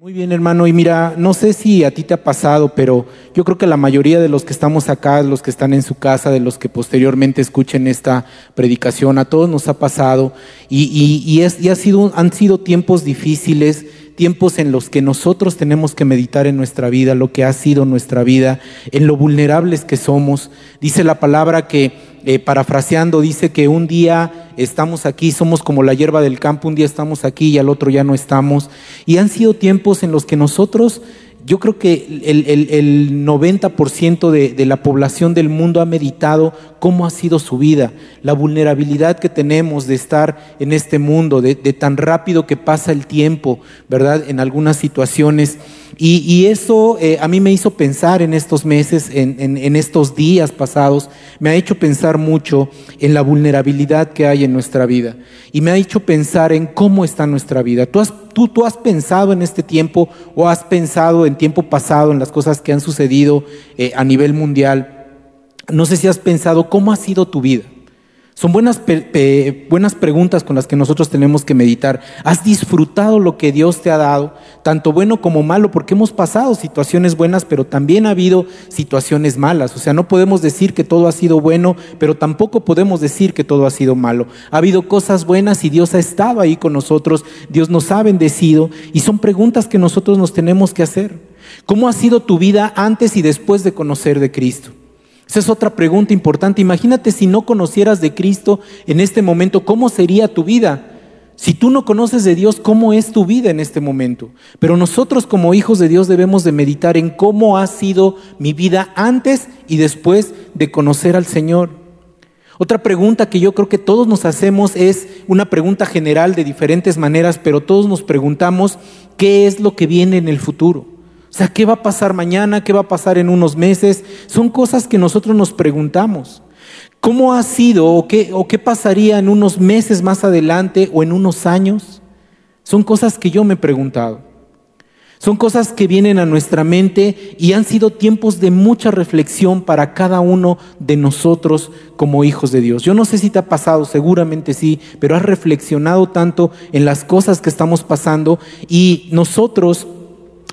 Muy bien, hermano. Y mira, no sé si a ti te ha pasado, pero yo creo que la mayoría de los que estamos acá, los que están en su casa, de los que posteriormente escuchen esta predicación, a todos nos ha pasado. Y, y, y, ha sido, han sido tiempos difíciles, tiempos en los que nosotros tenemos que meditar en nuestra vida, lo que ha sido nuestra vida, en lo vulnerables que somos. Dice la palabra que, eh, parafraseando, dice que un día estamos aquí, somos como la hierba del campo, un día estamos aquí y al otro ya no estamos. Y han sido tiempos en los que nosotros, yo creo que el, el, 90% de, de, la población del mundo ha meditado cómo ha sido su vida, la vulnerabilidad que tenemos de estar en este mundo, de, de tan rápido que pasa el tiempo, ¿verdad? En algunas situaciones. Y, eso eh, a mí me hizo pensar en estos meses, en, en, en, estos días pasados, me ha hecho pensar mucho en la vulnerabilidad que hay en nuestra vida. Y me ha hecho pensar en cómo está nuestra vida. ¿Tú has, tú, tú has pensado en este tiempo o has pensado en tiempo pasado en las cosas que han sucedido eh, a nivel mundial? No sé si has pensado cómo ha sido tu vida. Son buenas, buenas preguntas con las que nosotros tenemos que meditar. ¿Has disfrutado lo que Dios te ha dado, tanto bueno como malo? Porque hemos pasado situaciones buenas, pero también ha habido situaciones malas. O sea, no podemos decir que todo ha sido bueno, pero tampoco podemos decir que todo ha sido malo. Ha habido cosas buenas y Dios ha estado ahí con nosotros, Dios nos ha bendecido y son preguntas que nosotros nos tenemos que hacer. ¿Cómo ha sido tu vida antes y después de conocer de Cristo? Esa es otra pregunta importante. Imagínate si no conocieras de Cristo en este momento, ¿cómo sería tu vida? Si tú no conoces de Dios, ¿cómo es tu vida en este momento? Pero nosotros como hijos de Dios debemos de meditar en cómo ha sido mi vida antes y después de conocer al Señor. Otra pregunta que yo creo que todos nos hacemos es una pregunta general de diferentes maneras, pero todos nos preguntamos qué es lo que viene en el futuro. O sea, ¿qué va a pasar mañana? ¿Qué va a pasar en unos meses? Son cosas que nosotros nos preguntamos. ¿Cómo ha sido o qué, o qué pasaría en unos meses más adelante o en unos años? Son cosas que yo me he preguntado. Son cosas que vienen a nuestra mente y han sido tiempos de mucha reflexión para cada uno de nosotros como hijos de Dios. Yo no sé si te ha pasado, seguramente sí, pero has reflexionado tanto en las cosas que estamos pasando y nosotros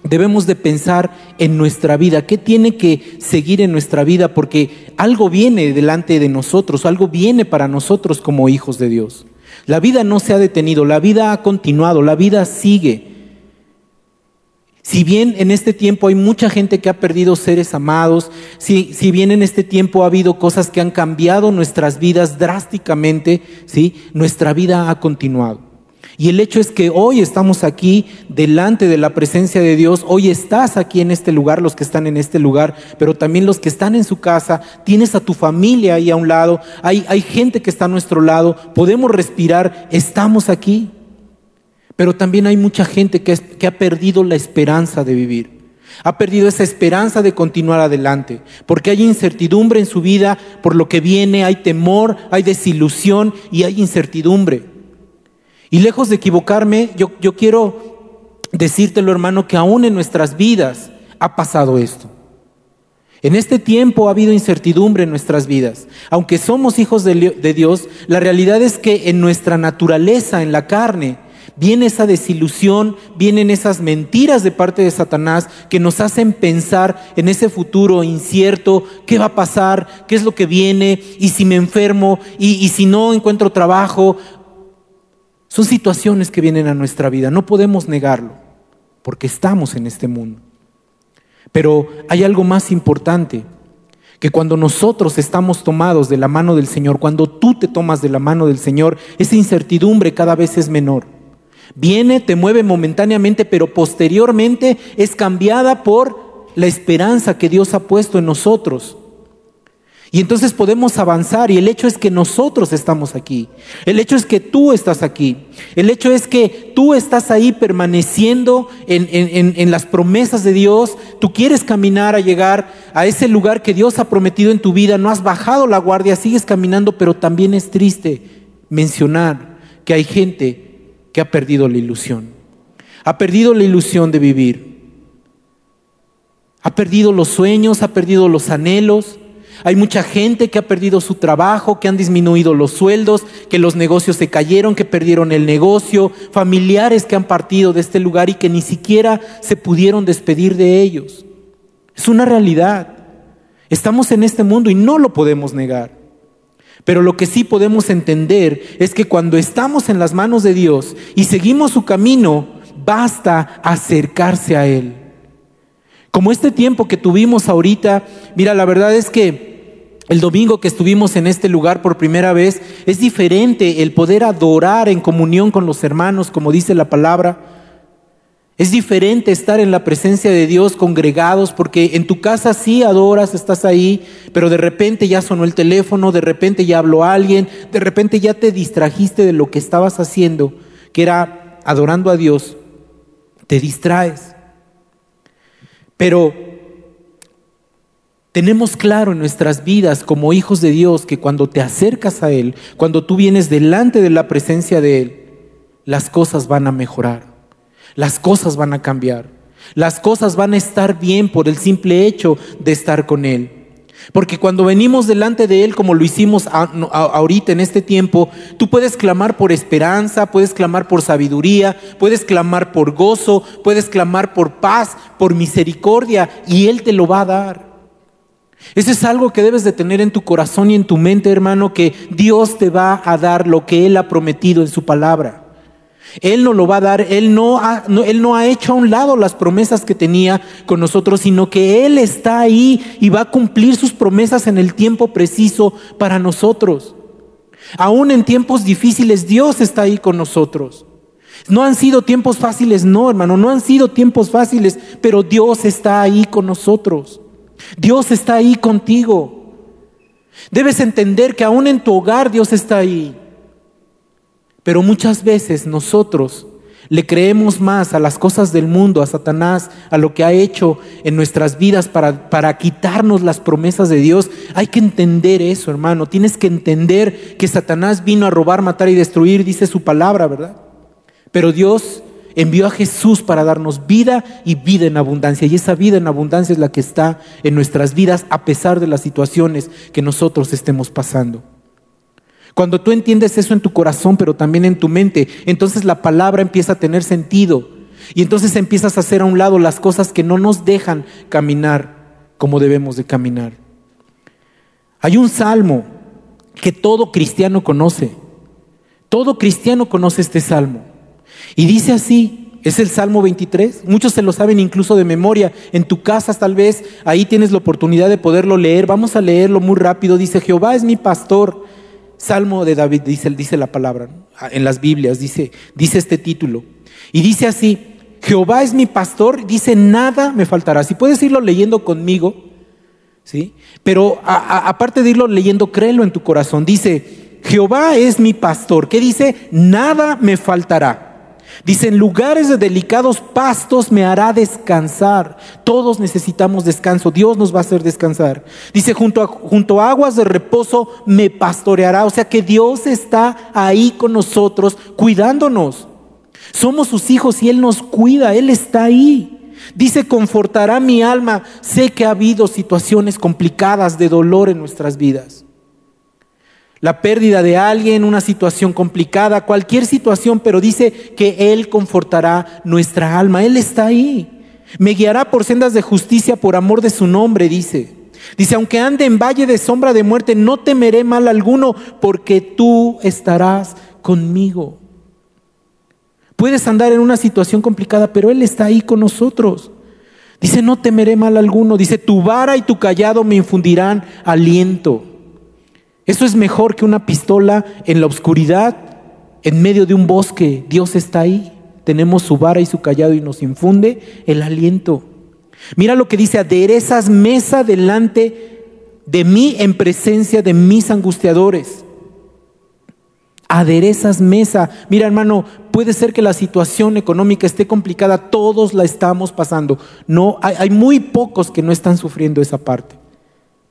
debemos de pensar en nuestra vida, qué tiene que seguir en nuestra vida, porque algo viene delante de nosotros, algo viene para nosotros como hijos de Dios. La vida no se ha detenido, la vida ha continuado, la vida sigue. Si bien en este tiempo hay mucha gente que ha perdido seres amados, si, si bien en este tiempo ha habido cosas que han cambiado nuestras vidas drásticamente, ¿sí? nuestra vida ha continuado. Y el hecho es que hoy estamos aquí delante de la presencia de Dios, hoy estás aquí en este lugar, los que están en este lugar, pero también los que están en su casa, tienes a tu familia ahí a un lado, hay, hay gente que está a nuestro lado, podemos respirar, estamos aquí. Pero también hay mucha gente que, que ha perdido la esperanza de vivir. Ha perdido esa esperanza de continuar adelante, porque hay incertidumbre en su vida por lo que viene, hay temor, hay desilusión y hay incertidumbre. Y lejos de equivocarme, yo, yo quiero decírtelo, hermano, que aún en nuestras vidas ha pasado esto. En este tiempo ha habido incertidumbre en nuestras vidas. Aunque somos hijos de, de, Dios, la realidad es que en nuestra naturaleza, en la carne, viene esa desilusión, vienen esas mentiras de parte de Satanás que nos hacen pensar en ese futuro incierto, qué va a pasar, qué es lo que viene, y si me enfermo, y, y si no encuentro trabajo, son situaciones que vienen a nuestra vida, no podemos negarlo, porque estamos en este mundo. Pero hay algo más importante, que cuando nosotros estamos tomados de la mano del Señor, cuando tú te tomas de la mano del Señor, esa incertidumbre cada vez es menor. Viene, te mueve momentáneamente, pero posteriormente es cambiada por la esperanza que Dios ha puesto en nosotros. Y entonces podemos avanzar y el hecho es que nosotros estamos aquí. El hecho es que tú estás aquí. El hecho es que tú estás ahí permaneciendo en, en, en, las promesas de Dios. Tú quieres caminar a llegar a ese lugar que Dios ha prometido en tu vida. No has bajado la guardia, sigues caminando, pero también es triste mencionar que hay gente que ha perdido la ilusión. Ha perdido la ilusión de vivir. Ha perdido los sueños, ha perdido los anhelos Hay mucha gente que ha perdido su trabajo, que han disminuido los sueldos, que los negocios se cayeron, que perdieron el negocio, familiares que han partido de este lugar y que ni siquiera se pudieron despedir de ellos. Es una realidad. Estamos en este mundo y no lo podemos negar. Pero lo que sí podemos entender es que cuando estamos en las manos de Dios y seguimos su camino, basta acercarse a Él. Como este tiempo que tuvimos ahorita, mira, la verdad es que el domingo que estuvimos en este lugar por primera vez, es diferente el poder adorar en comunión con los hermanos, como dice la palabra. Es diferente estar en la presencia de Dios congregados porque en tu casa sí adoras, estás ahí, pero de repente ya sonó el teléfono, de repente ya habló alguien, de repente ya te distrajiste de lo que estabas haciendo, que era adorando a Dios, te distraes. Pero tenemos claro en nuestras vidas como hijos de Dios que cuando te acercas a Él, cuando tú vienes delante de la presencia de Él, las cosas van a mejorar las cosas van a cambiar. Las cosas van a estar bien por el simple hecho de estar con Él. Porque cuando venimos delante de Él, como lo hicimos ahorita en este tiempo, tú puedes clamar por esperanza, puedes clamar por sabiduría, puedes clamar por gozo, puedes clamar por paz, por misericordia, y Él te lo va a dar. Eso es algo que debes de tener en tu corazón y en tu mente, hermano, que Dios te va a dar lo que Él ha prometido en su palabra. Él no lo va a dar, él no, ha, él no ha hecho a un lado las promesas que tenía con nosotros, sino que Él está ahí y va a cumplir sus promesas en el tiempo preciso para nosotros. Aún en tiempos difíciles, Dios está ahí con nosotros. No han sido tiempos fáciles, no, hermano, no han sido tiempos fáciles, pero Dios está ahí con nosotros. Dios está ahí contigo. Debes entender que aún en tu hogar Dios está ahí. Pero muchas veces nosotros le creemos más a las cosas del mundo, a Satanás, a lo que ha hecho en nuestras vidas para, para quitarnos las promesas de Dios. Hay que entender eso, hermano. Tienes que entender que Satanás vino a robar, matar y destruir, dice su palabra, ¿verdad? Pero Dios envió a Jesús para darnos vida y vida en abundancia. Y esa vida en abundancia es la que está en nuestras vidas a pesar de las situaciones que nosotros estemos pasando. Cuando tú entiendes eso en tu corazón, pero también en tu mente, entonces la palabra empieza a tener sentido. Y entonces empiezas a hacer a un lado las cosas que no nos dejan caminar como debemos de caminar. Hay un salmo que todo cristiano conoce. Todo cristiano conoce este salmo. Y dice así, es el Salmo 23. Muchos se lo saben incluso de memoria. En tu casa tal vez ahí tienes la oportunidad de poderlo leer. Vamos a leerlo muy rápido. Dice, Jehová es mi pastor Salmo de David dice, dice la palabra, en las Biblias dice, dice este título. Y dice así, Jehová es mi pastor, dice, nada me faltará. Si puedes irlo leyendo conmigo, ¿sí? Pero aparte de irlo leyendo, créelo en tu corazón. Dice, Jehová es mi pastor. ¿Qué dice? Nada me faltará. Dice, en lugares de delicados pastos me hará descansar. Todos necesitamos descanso. Dios nos va a hacer descansar. Dice, junto a, junto aguas de reposo me pastoreará. O sea que Dios está ahí con nosotros, cuidándonos. Somos sus hijos y Él nos cuida. Él está ahí. Dice, confortará mi alma. Sé que ha habido situaciones complicadas de dolor en nuestras vidas la pérdida de alguien, una situación complicada, cualquier situación, pero dice que Él confortará nuestra alma. Él está ahí. Me guiará por sendas de justicia por amor de su nombre, dice. Dice, aunque ande en valle de sombra de muerte, no temeré mal alguno, porque tú estarás conmigo. Puedes andar en una situación complicada, pero Él está ahí con nosotros. Dice, no temeré mal alguno. Dice, tu vara y tu callado me infundirán aliento. Eso es mejor que una pistola en la oscuridad, en medio de un bosque. Dios está ahí. Tenemos su vara y su callado y nos infunde el aliento. Mira lo que dice, aderezas mesa delante de mí en presencia de mis angustiadores. Aderezas mesa. Mira hermano, puede ser que la situación económica esté complicada, todos la estamos pasando. No, hay, muy pocos que no están sufriendo esa parte.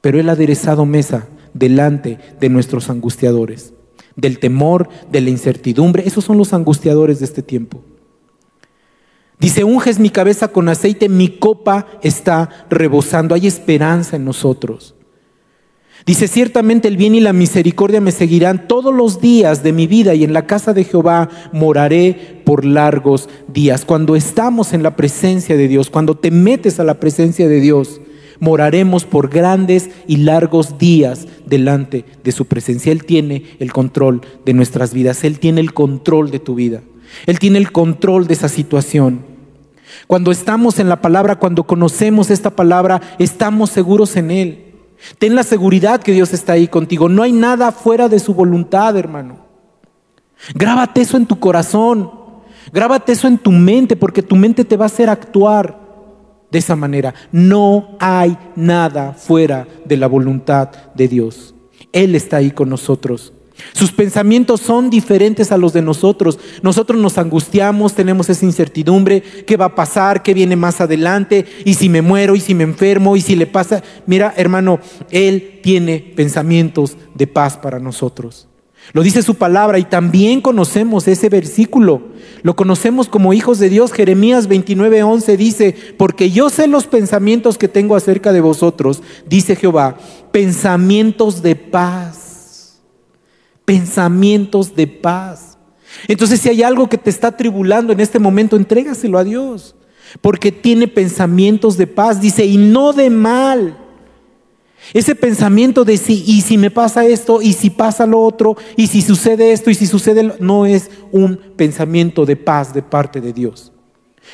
Pero Él ha aderezado mesa delante de nuestros angustiadores, del temor, de la incertidumbre. Esos son los angustiadores de este tiempo. Dice, unges mi cabeza con aceite, mi copa está rebosando, hay esperanza en nosotros. Dice, ciertamente el bien y la misericordia me seguirán todos los días de mi vida y en la casa de Jehová moraré por largos días. Cuando estamos en la presencia de Dios, cuando te metes a la presencia de Dios, moraremos por grandes y largos días delante de su presencia. Él tiene el control de nuestras vidas, Él tiene el control de tu vida, Él tiene el control de esa situación. Cuando estamos en la palabra, cuando conocemos esta palabra, estamos seguros en Él. Ten la seguridad que Dios está ahí contigo. No hay nada fuera de su voluntad, hermano. Grábate eso en tu corazón. Grábate eso en tu mente, porque tu mente te va a hacer actuar de esa manera. No hay nada fuera de la voluntad de Dios. Él está ahí con nosotros. Sus pensamientos son diferentes a los de nosotros. Nosotros nos angustiamos, tenemos esa incertidumbre, qué va a pasar, qué viene más adelante, y si me muero, y si me enfermo, y si le pasa. Mira, hermano, Él tiene pensamientos de paz para nosotros. Lo dice su palabra y también conocemos ese versículo. Lo conocemos como hijos de Dios. Jeremías 29:11 dice, porque yo sé los pensamientos que tengo acerca de vosotros, dice Jehová, pensamientos de paz pensamientos de paz. Entonces, si hay algo que te está tribulando en este momento, entrégaselo a Dios, porque tiene pensamientos de paz, dice, y no de mal. Ese pensamiento de si, y si me pasa esto, y si pasa lo otro, y si sucede esto, y si sucede lo, no es un pensamiento de paz de parte de Dios.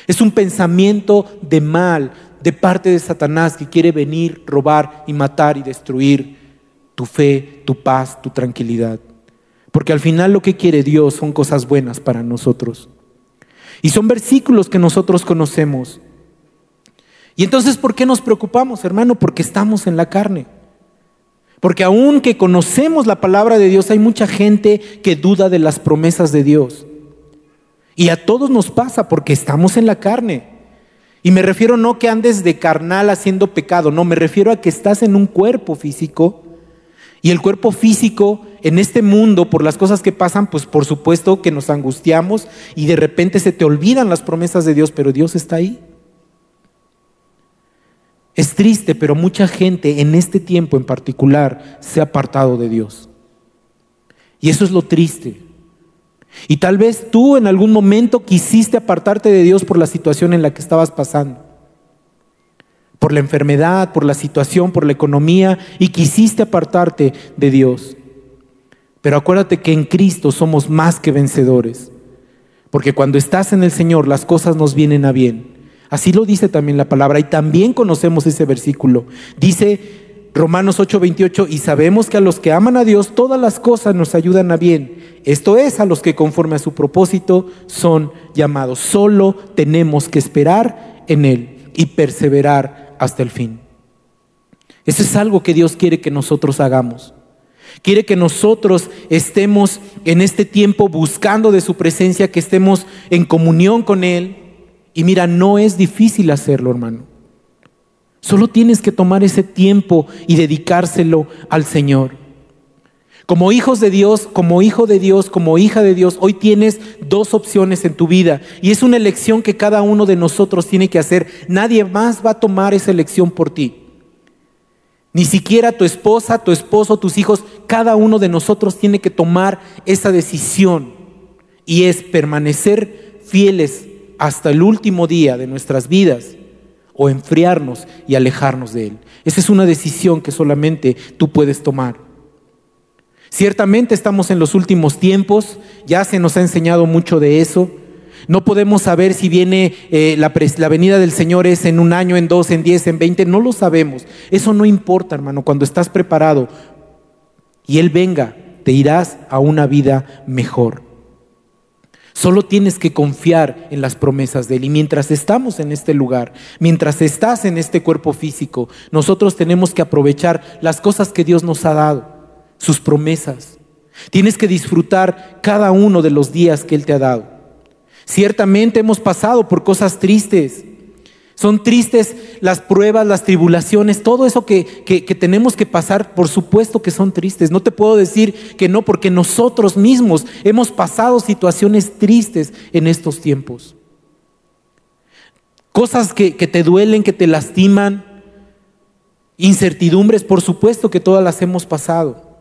Es un pensamiento de mal de parte de Satanás que quiere venir, robar y matar y destruir tu fe, tu paz, tu tranquilidad. Porque al final lo que quiere Dios son cosas buenas para nosotros. Y son versículos que nosotros conocemos. Y entonces, ¿por qué nos preocupamos, hermano? Porque estamos en la carne. Porque aunque conocemos la palabra de Dios, hay mucha gente que duda de las promesas de Dios. Y a todos nos pasa porque estamos en la carne. Y me refiero no que andes de carnal haciendo pecado, no, me refiero a que estás en un cuerpo físico y el cuerpo físico en este mundo, por las cosas que pasan, pues por supuesto que nos angustiamos y de repente se te olvidan las promesas de Dios, pero Dios está ahí. Es triste, pero mucha gente en este tiempo en particular se ha apartado de Dios. Y eso es lo triste. Y tal vez tú en algún momento quisiste apartarte de Dios por la situación en la que estabas pasando por la enfermedad, por la situación, por la economía, y quisiste apartarte de Dios. Pero acuérdate que en Cristo somos más que vencedores, porque cuando estás en el Señor las cosas nos vienen a bien. Así lo dice también la palabra, y también conocemos ese versículo. Dice Romanos 8:28, y sabemos que a los que aman a Dios todas las cosas nos ayudan a bien. Esto es, a los que conforme a su propósito son llamados. Solo tenemos que esperar en Él y perseverar hasta el fin. Eso es algo que Dios quiere que nosotros hagamos. Quiere que nosotros estemos en este tiempo buscando de su presencia, que estemos en comunión con Él. Y mira, no es difícil hacerlo, hermano. Solo tienes que tomar ese tiempo y dedicárselo al Señor. Como hijos de Dios, como hijo de Dios, como hija de Dios, hoy tienes dos opciones en tu vida y es una elección que cada uno de nosotros tiene que hacer. Nadie más va a tomar esa elección por ti. Ni siquiera tu esposa, tu esposo, tus hijos, cada uno de nosotros tiene que tomar esa decisión y es permanecer fieles hasta el último día de nuestras vidas o enfriarnos y alejarnos de Él. Esa es una decisión que solamente tú puedes tomar. Ciertamente estamos en los últimos tiempos, ya se nos ha enseñado mucho de eso. No podemos saber si viene eh, la, la, venida del Señor es en un año, en dos, en diez, en veinte, no lo sabemos. Eso no importa, hermano, cuando estás preparado y Él venga, te irás a una vida mejor. Solo tienes que confiar en las promesas de Él. Y mientras estamos en este lugar, mientras estás en este cuerpo físico, nosotros tenemos que aprovechar las cosas que Dios nos ha dado sus promesas. Tienes que disfrutar cada uno de los días que Él te ha dado. Ciertamente hemos pasado por cosas tristes. Son tristes las pruebas, las tribulaciones, todo eso que, que, tenemos que pasar, por supuesto que son tristes. No te puedo decir que no, porque nosotros mismos hemos pasado situaciones tristes en estos tiempos. Cosas que, que te duelen, que te lastiman, Incertidumbres, por supuesto que todas las hemos pasado.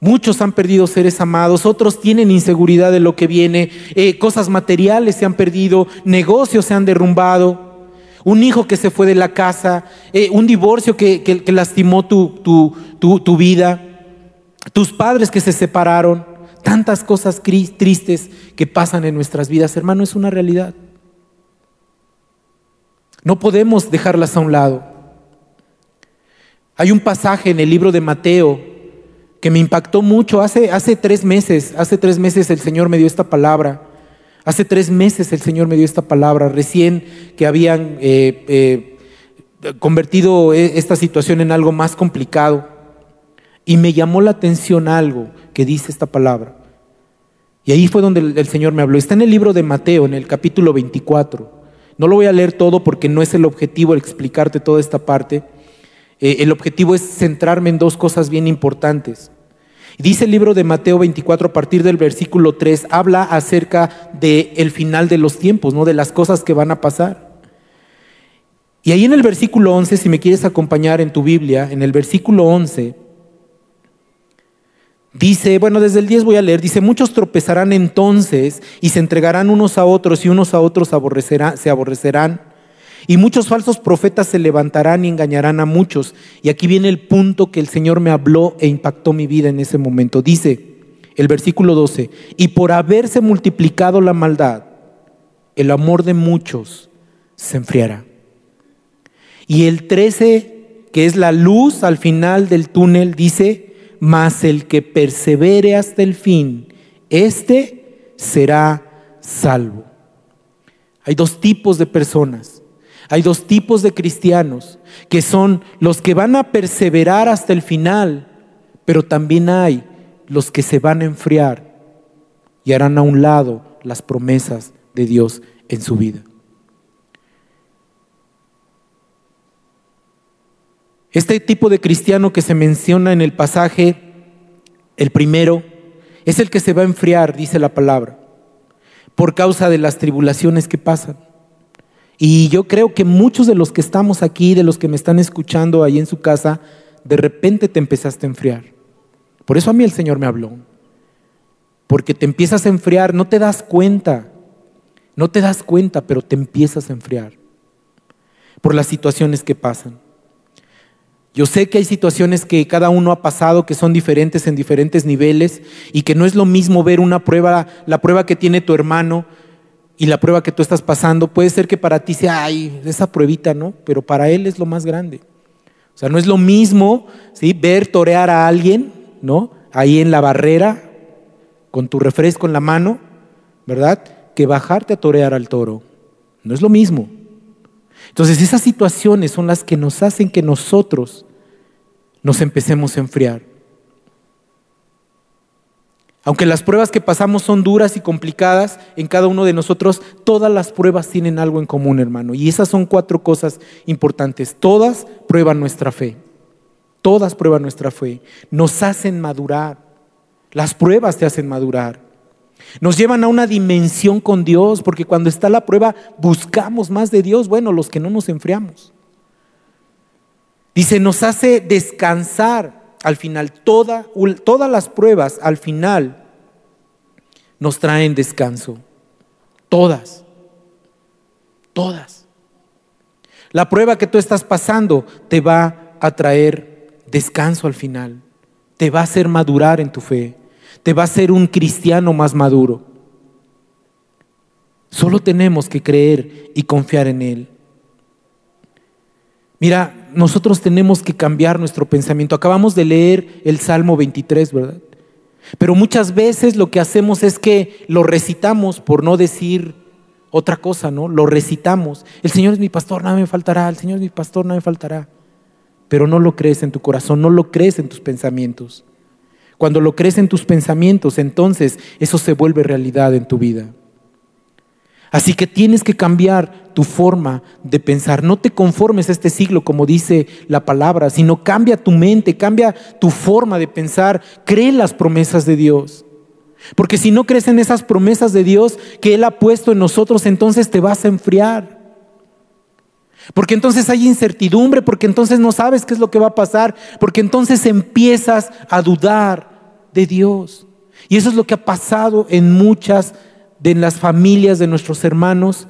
Muchos han perdido seres amados, otros tienen inseguridad de lo que viene, eh, cosas materiales se han perdido, negocios se han derrumbado, un hijo que se fue de la casa, eh, un divorcio que, lastimó tu, tu vida, tus padres que se separaron, tantas cosas tristes que pasan en nuestras vidas, hermano, es una realidad. No podemos dejarlas a un lado. Hay un pasaje en el libro de Mateo que me impactó mucho. Hace, hace tres meses, hace tres meses el Señor me dio esta palabra. Hace tres meses el Señor me dio esta palabra, recién que habían eh, eh, convertido e, esta situación en algo más complicado. Y me llamó la atención algo que dice esta palabra. Y ahí fue donde el, Señor me habló. Está en el libro de Mateo, en el capítulo 24. No lo voy a leer todo porque no es el objetivo explicarte toda esta parte. Eh, el objetivo es centrarme en dos cosas bien importantes. Dice el libro de Mateo 24 a partir del versículo 3, habla acerca del el final de los tiempos, ¿no? de las cosas que van a pasar. Y ahí en el versículo 11, si me quieres acompañar en tu Biblia, en el versículo 11, Dice, bueno, desde el 10 voy a leer, dice, muchos tropezarán entonces y se entregarán unos a otros y unos a otros se aborrecerán. Y muchos falsos profetas se levantarán y engañarán a muchos. Y aquí viene el punto que el Señor me habló e impactó mi vida en ese momento. Dice el versículo 12, y por haberse multiplicado la maldad, el amor de muchos se enfriará. Y el 13, que es la luz al final del túnel, dice, mas el que persevere hasta el fin, éste será salvo. Hay dos tipos de personas. Hay dos tipos de cristianos, que son los que van a perseverar hasta el final, pero también hay los que se van a enfriar y harán a un lado las promesas de Dios en su vida. Este tipo de cristiano que se menciona en el pasaje, el primero, es el que se va a enfriar, dice la palabra, por causa de las tribulaciones que pasan. Y yo creo que muchos de los que estamos aquí, de los que me están escuchando ahí en su casa, de repente te empezaste a enfriar. Por eso a mí el Señor me habló. Porque te empiezas a enfriar, no te das cuenta, no te das cuenta, pero te empiezas a enfriar por las situaciones que pasan. Yo sé que hay situaciones que cada uno ha pasado que son diferentes en diferentes niveles y que no es lo mismo ver una prueba, la prueba que tiene tu hermano y la prueba que tú estás pasando. Puede ser que para ti sea, ay, esa pruebita, ¿no? Pero para él es lo más grande. O sea, no es lo mismo, ¿sí? Ver torear a alguien, ¿no? Ahí en la barrera, con tu refresco en la mano, ¿verdad? Que bajarte a torear al toro. No es lo mismo. Entonces esas situaciones son las que nos hacen que nosotros nos empecemos a enfriar. Aunque las pruebas que pasamos son duras y complicadas, en cada uno de nosotros todas las pruebas tienen algo en común, hermano. Y esas son cuatro cosas importantes. Todas prueban nuestra fe. Todas prueban nuestra fe. Nos hacen madurar. Las pruebas te hacen madurar. Nos llevan a una dimensión con Dios, porque cuando está la prueba buscamos más de Dios, bueno, los que no nos enfriamos. Dice, nos hace descansar al final. todas las pruebas al final nos traen descanso. Todas. Todas. La prueba que tú estás pasando te va a traer descanso al final. Te va a hacer madurar en tu fe te va a ser un cristiano más maduro. Solo tenemos que creer y confiar en Él. Mira, nosotros tenemos que cambiar nuestro pensamiento. Acabamos de leer el Salmo 23, ¿verdad? Pero muchas veces lo que hacemos es que lo recitamos por no decir otra cosa, ¿no? Lo recitamos. El Señor es mi pastor, nada me faltará. El Señor es mi pastor, nada me faltará. Pero no lo crees en tu corazón, no lo crees en tus pensamientos. Cuando lo crees en tus pensamientos, entonces eso se vuelve realidad en tu vida. Así que tienes que cambiar tu forma de pensar. No te conformes a este siglo, como dice la palabra, sino cambia tu mente, cambia tu forma de pensar. Cree en las promesas de Dios. Porque si no crees en esas promesas de Dios que Él ha puesto en nosotros, entonces te vas a enfriar. Porque entonces hay incertidumbre, porque entonces no sabes qué es lo que va a pasar, porque entonces empiezas a dudar de Dios. Y eso es lo que ha pasado en muchas de las familias de nuestros hermanos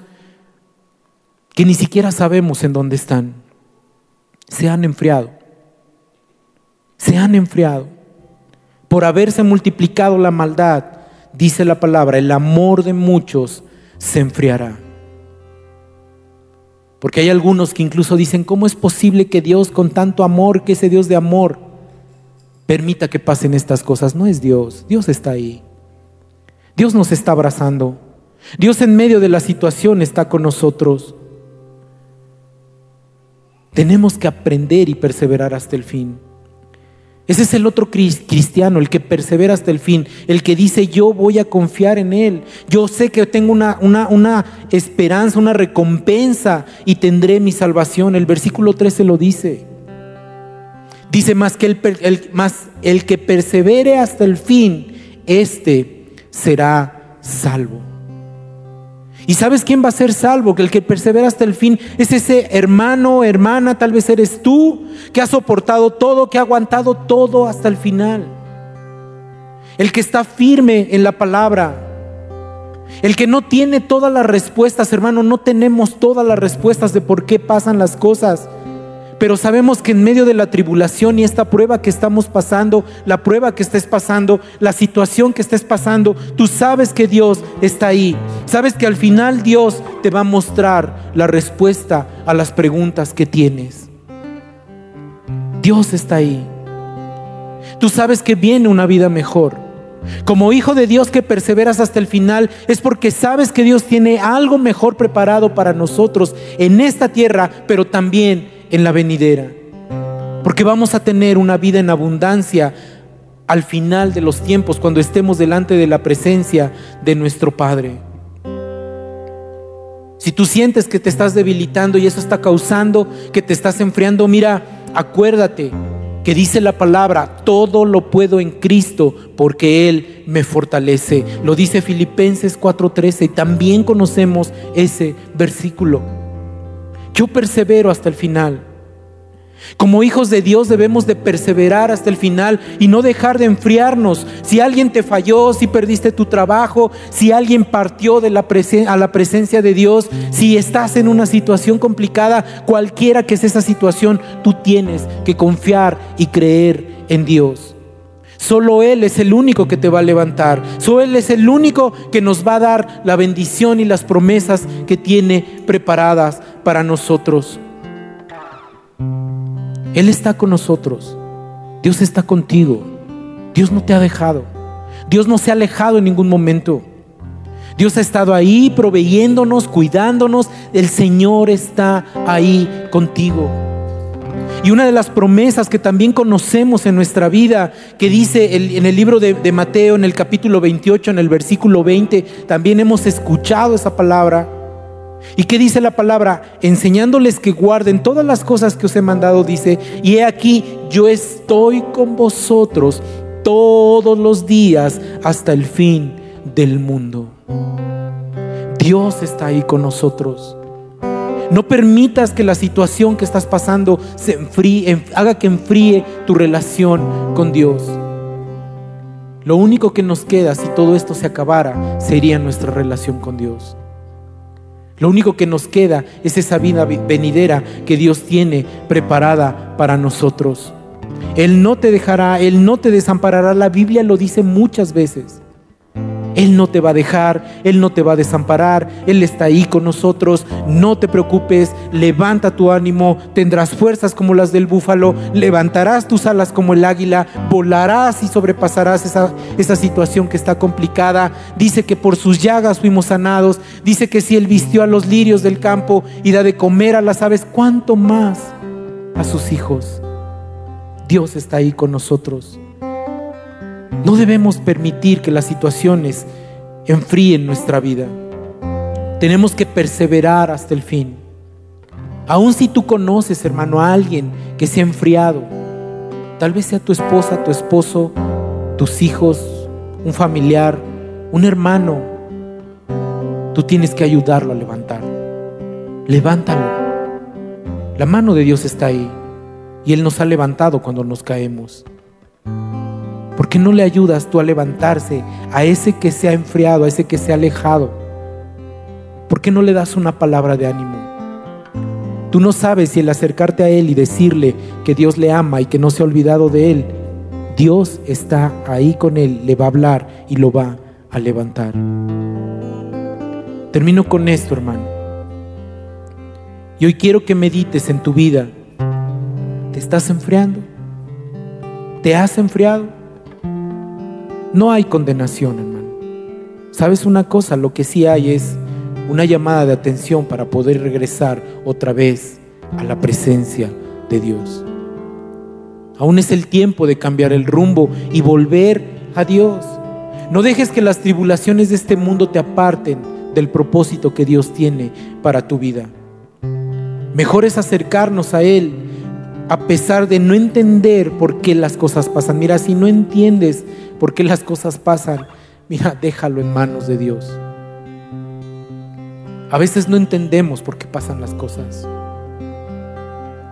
que ni siquiera sabemos en dónde están. Se han enfriado. Se han enfriado. Por haberse multiplicado la maldad, dice la palabra, el amor de muchos se enfriará. Porque hay algunos que incluso dicen, ¿cómo es posible que Dios con tanto amor, que ese Dios de amor, permita que pasen estas cosas? No es Dios, Dios está ahí. Dios nos está abrazando. Dios en medio de la situación está con nosotros. Tenemos que aprender y perseverar hasta el fin. Ese es el otro cristiano, el que persevera hasta el fin, el que dice yo voy a confiar en Él. Yo sé que tengo una, una, esperanza, una recompensa y tendré mi salvación. El versículo 13 lo dice. Dice más que el, más el que persevere hasta el fin, este será salvo. ¿Y sabes quién va a ser salvo? Que el que persevera hasta el fin es ese hermano, hermana, tal vez eres tú, que ha soportado todo, que ha aguantado todo hasta el final. El que está firme en la palabra. El que no tiene todas las respuestas, hermano, no tenemos todas las respuestas de por qué pasan las cosas. Pero sabemos que en medio de la tribulación y esta prueba que estamos pasando, la prueba que estés pasando, la situación que estés pasando, tú sabes que Dios está ahí. Sabes que al final Dios te va a mostrar la respuesta a las preguntas que tienes. Dios está ahí. Tú sabes que viene una vida mejor. Como hijo de Dios que perseveras hasta el final es porque sabes que Dios tiene algo mejor preparado para nosotros en esta tierra, pero también en la venidera. Porque vamos a tener una vida en abundancia al final de los tiempos, cuando estemos delante de la presencia de nuestro Padre. Si tú sientes que te estás debilitando y eso está causando que te estás enfriando, mira, acuérdate que dice la palabra, todo lo puedo en Cristo porque Él me fortalece. Lo dice Filipenses 4:13 y también conocemos ese versículo. Yo persevero hasta el final. Como hijos de Dios debemos de perseverar hasta el final y no dejar de enfriarnos. Si alguien te falló, si perdiste tu trabajo, si alguien partió de la a la presencia de Dios, si estás en una situación complicada, cualquiera que sea esa situación, tú tienes que confiar y creer en Dios. Solo Él es el único que te va a levantar. Solo Él es el único que nos va a dar la bendición y las promesas que tiene preparadas para nosotros. Él está con nosotros. Dios está contigo. Dios no te ha dejado. Dios no se ha alejado en ningún momento. Dios ha estado ahí proveyéndonos, cuidándonos. El Señor está ahí contigo. Y una de las promesas que también conocemos en nuestra vida, que dice en el libro de, de, Mateo, en el capítulo 28, en el versículo 20, también hemos escuchado esa palabra. ¿Y qué dice la palabra? Enseñándoles que guarden todas las cosas que os he mandado, dice, y he aquí, yo estoy con vosotros todos los días hasta el fin del mundo. Dios está ahí con nosotros. No permitas que la situación que estás pasando se enfríe, haga que enfríe tu relación con Dios. Lo único que nos queda si todo esto se acabara sería nuestra relación con Dios. Lo único que nos queda es esa vida venidera que Dios tiene preparada para nosotros. Él no te dejará, Él no te desamparará. La Biblia lo dice muchas veces. Él no te va a dejar, Él no te va a desamparar, Él está ahí con nosotros. No te preocupes, levanta tu ánimo, tendrás fuerzas como las del búfalo, levantarás tus alas como el águila, volarás y sobrepasarás esa, esa situación que está complicada. Dice que por sus llagas fuimos sanados, dice que si Él vistió a los lirios del campo y da de comer a las aves, ¿cuánto más a sus hijos? Dios está ahí con nosotros. No debemos permitir que las situaciones enfríen nuestra vida. Tenemos que perseverar hasta el fin. Aun si tú conoces, hermano, a alguien que se ha enfriado, tal vez sea tu esposa, tu esposo, tus hijos, un familiar, un hermano, tú tienes que ayudarlo a levantar. Levántalo. La mano de Dios está ahí y Él nos ha levantado cuando nos caemos. ¿Por qué no le ayudas tú a levantarse a ese que se ha enfriado, a ese que se ha alejado? ¿Por qué no le das una palabra de ánimo? Tú no sabes si el acercarte a Él y decirle que Dios le ama y que no se ha olvidado de Él, Dios está ahí con Él, le va a hablar y lo va a levantar. Termino con esto, hermano. Y hoy quiero que medites en tu vida. ¿Te estás enfriando? ¿Te has enfriado? No hay condenación, hermano. ¿Sabes una cosa? Lo que sí hay es una llamada de atención para poder regresar otra vez a la presencia de Dios. Aún es el tiempo de cambiar el rumbo y volver a Dios. No dejes que las tribulaciones de este mundo te aparten del propósito que Dios tiene para tu vida. Mejor es acercarnos a Él a pesar de no entender por qué las cosas pasan. Mira, si no entiendes por qué las cosas pasan, mira, déjalo en manos de Dios. A veces no entendemos por qué pasan las cosas.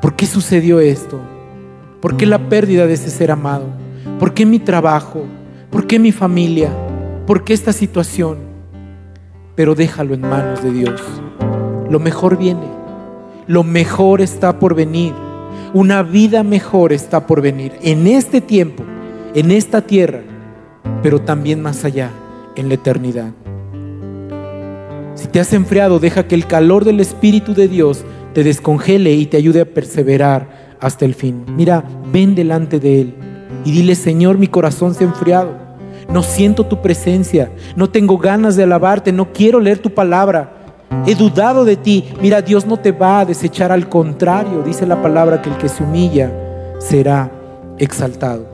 ¿Por qué sucedió esto? ¿Por qué la pérdida de ese ser amado? ¿Por qué mi trabajo? ¿Por qué mi familia? ¿Por qué esta situación? Pero déjalo en manos de Dios. Lo mejor viene. Lo mejor está por venir. Una vida mejor está por venir en este tiempo, en esta tierra, pero también más allá, en la eternidad. Si te has enfriado, deja que el calor del Espíritu de Dios te descongele y te ayude a perseverar hasta el fin. Mira, ven delante de Él y dile, Señor, mi corazón se ha enfriado. No siento tu presencia, no tengo ganas de alabarte, no quiero leer tu palabra. He dudado de ti. Mira, Dios no te va a desechar, al contrario, dice la palabra que el que se humilla será exaltado.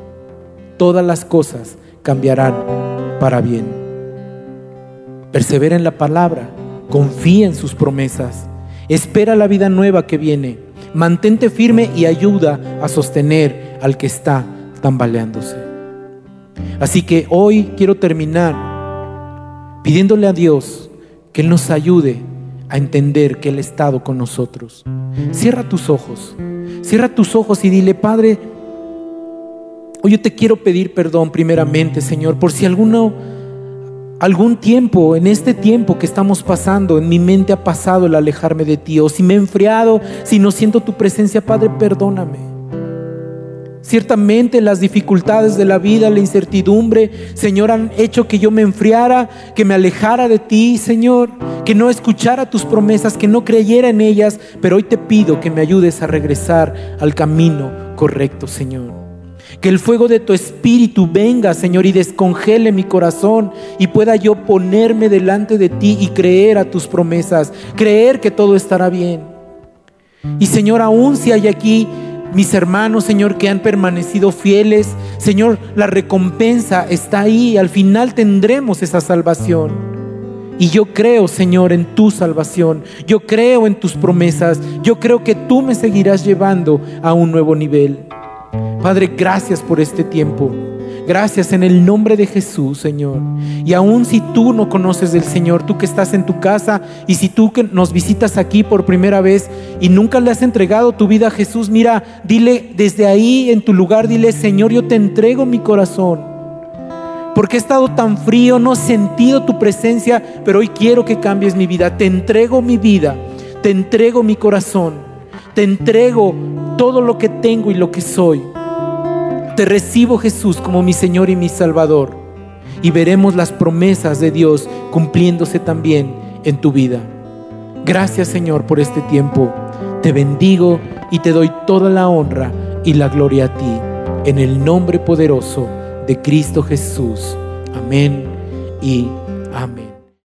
Todas las cosas cambiarán para bien. Persevera en la palabra, confía en sus promesas, espera la vida nueva que viene, mantente firme y ayuda a sostener al que está tambaleándose. Así que hoy quiero terminar pidiéndole a Dios que Él nos ayude a entender que Él ha estado con nosotros. Cierra tus ojos, cierra tus ojos y dile, Padre, hoy yo te quiero pedir perdón primeramente, Señor, por si alguno, algún tiempo, en este tiempo que estamos pasando, en mi mente ha pasado el alejarme de ti, o si me he enfriado, si no siento tu presencia, Padre, perdóname. Ciertamente las dificultades de la vida, la incertidumbre, Señor, han hecho que yo me enfriara, que me alejara de ti, Señor, que no escuchara tus promesas, que no creyera en ellas, pero hoy te pido que me ayudes a regresar al camino correcto, Señor. Que el fuego de tu espíritu venga, Señor, y descongele mi corazón y pueda yo ponerme delante de ti y creer a tus promesas, creer que todo estará bien. Y Señor, aún si hay aquí mis hermanos, Señor, que han permanecido fieles. Señor, la recompensa está ahí. Al final tendremos esa salvación. Y yo creo, Señor, en tu salvación. Yo creo en tus promesas. Yo creo que tú me seguirás llevando a un nuevo nivel. Padre, gracias por este tiempo. Gracias en el nombre de Jesús, Señor. Y aun si tú no conoces del Señor, tú que estás en tu casa y si tú que nos visitas aquí por primera vez y nunca le has entregado tu vida a Jesús, mira, dile desde ahí en tu lugar, dile, Señor, yo te entrego mi corazón. Porque he estado tan frío, no he sentido tu presencia, pero hoy quiero que cambies mi vida. Te entrego mi vida, te entrego mi corazón, te entrego todo lo que tengo y lo que soy. Te recibo Jesús como mi Señor y mi Salvador y veremos las promesas de Dios cumpliéndose también en tu vida. Gracias Señor por este tiempo. Te bendigo y te doy toda la honra y la gloria a ti. En el nombre poderoso de Cristo Jesús. Amén y amén.